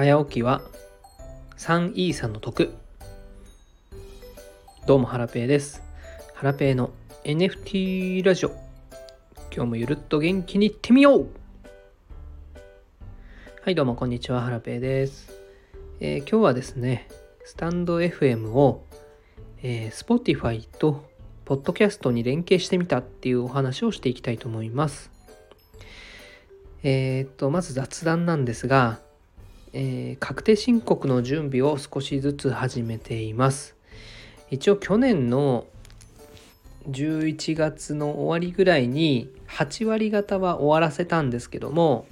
早起きは3イーサの得。どうもハラペーです。ハラペーの NFT ラジオ。今日もゆるっと元気にいってみよう。はいどうもこんにちは。ハラペーです、えー、今日はですねスタンド FM を、えー、Spotify とポッドキャストに連携してみたっていうお話をしていきたいと思います。えっ、とまず雑談なんですがえー、確定申告の準備を少しずつ始めています。一応去年の11月の終わりぐらいに8割方は終わらせたんですけども、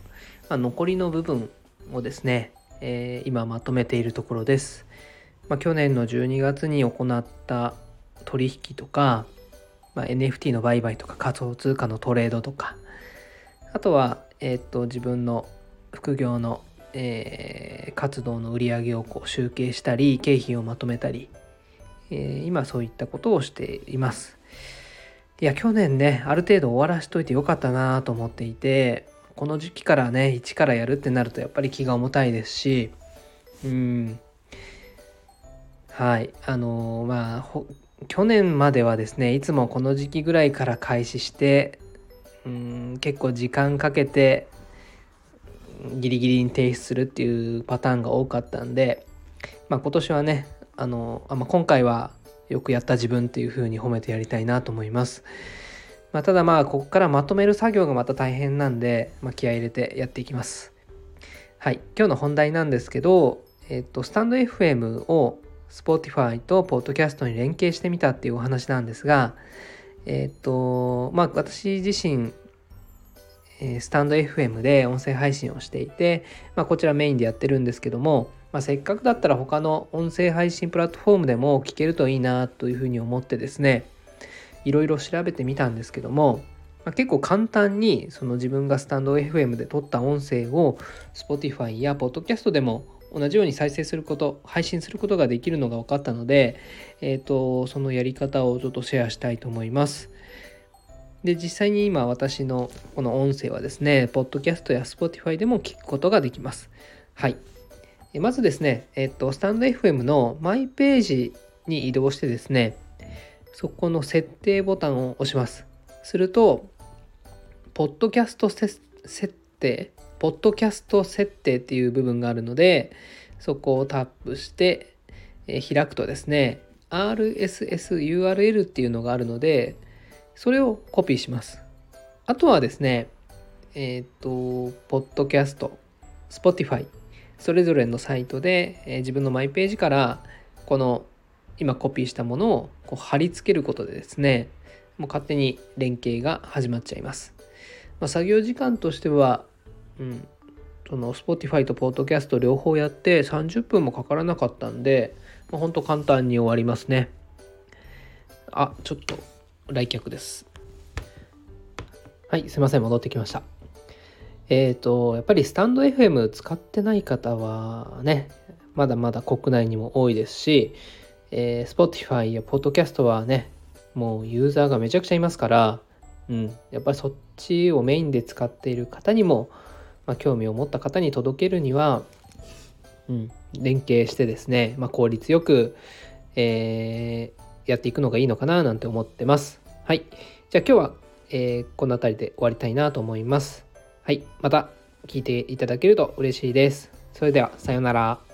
まあ、残りの部分をですね、えー、今まとめているところです。まあ、去年の12月に行った取引とか、まあ、NFT の売買とか仮想通貨のトレードとかあとは、えー、っと自分の副業のえー、活動の売り上げをこう集計したり経費をまとめたり、えー、今そういったことをしています。いや去年ねある程度終わらしといてよかったなと思っていてこの時期からね一からやるってなるとやっぱり気が重たいですしうん。はい。あのー、まあ去年まではですねいつもこの時期ぐらいから開始してうん結構時間かけてギリギリに提出するっていうパターンが多かったんで、まあ、今年はねあのあ、まあ、今回はよくやった自分っていう風に褒めてやりたいなと思います。まあ、ただまあここからまとめる作業がまた大変なんで、まあ、気合い入れてやっていきます。はい、今日の本題なんですけど、えっと、スタンド FM を Spotify と Podcast に連携してみたっていうお話なんですが、えっと、まあ私自身えスタンド FM で音声配信をしていて、まあ、こちらメインでやってるんですけども、まあ、せっかくだったら他の音声配信プラットフォームでも聞けるといいなというふうに思ってですねいろいろ調べてみたんですけども、まあ、結構簡単にその自分がスタンド FM で撮った音声を Spotify や Podcast でも同じように再生すること配信することができるのが分かったので、えーとそのやり方をちょっとシェアしたいと思います。で、実際に今私のこの音声はですね、ポッドキャストや Spotify でも聞くことができます。はい。まずですね、えっと、スタンド FM のマイページに移動してですね、そこの設定ボタンを押します。すると、ポッドキャスト設定、ポッドキャスト設定っていう部分があるので、そこをタップして、え開くとですね、RSSURL っていうのがあるので、それをコピーします。あとはですね、えっ、ー、と、ポッドキャスト、Spotify、それぞれのサイトで、えー、自分のマイページからこの今コピーしたものをこう貼り付けることでですね、もう勝手に連携が始まっちゃいます。まあ、作業時間としては、うん、その Spotify と Podcast 両方やって30分もかからなかったんで、まあ、ほんと簡単に終わりますね。あ、ちょっと来客です。はい、すいません、戻ってきました。えっ、ー、と、やっぱりスタンド FM 使ってない方はね、まだまだ国内にも多いですし、えー、Spotify や Podcast はね、もうユーザーがめちゃくちゃいますから、うん、やっぱりそっちをメインで使っている方にも、まあ、興味を持った方に届けるには、うん、連携してですね、まあ、効率よく、えー、やっていくのがいいのかななんて思ってます。はい。じゃあ今日は、えー、この辺りで終わりたいなと思います。はい。また聞いていただけると嬉しいです。それでは、さようなら。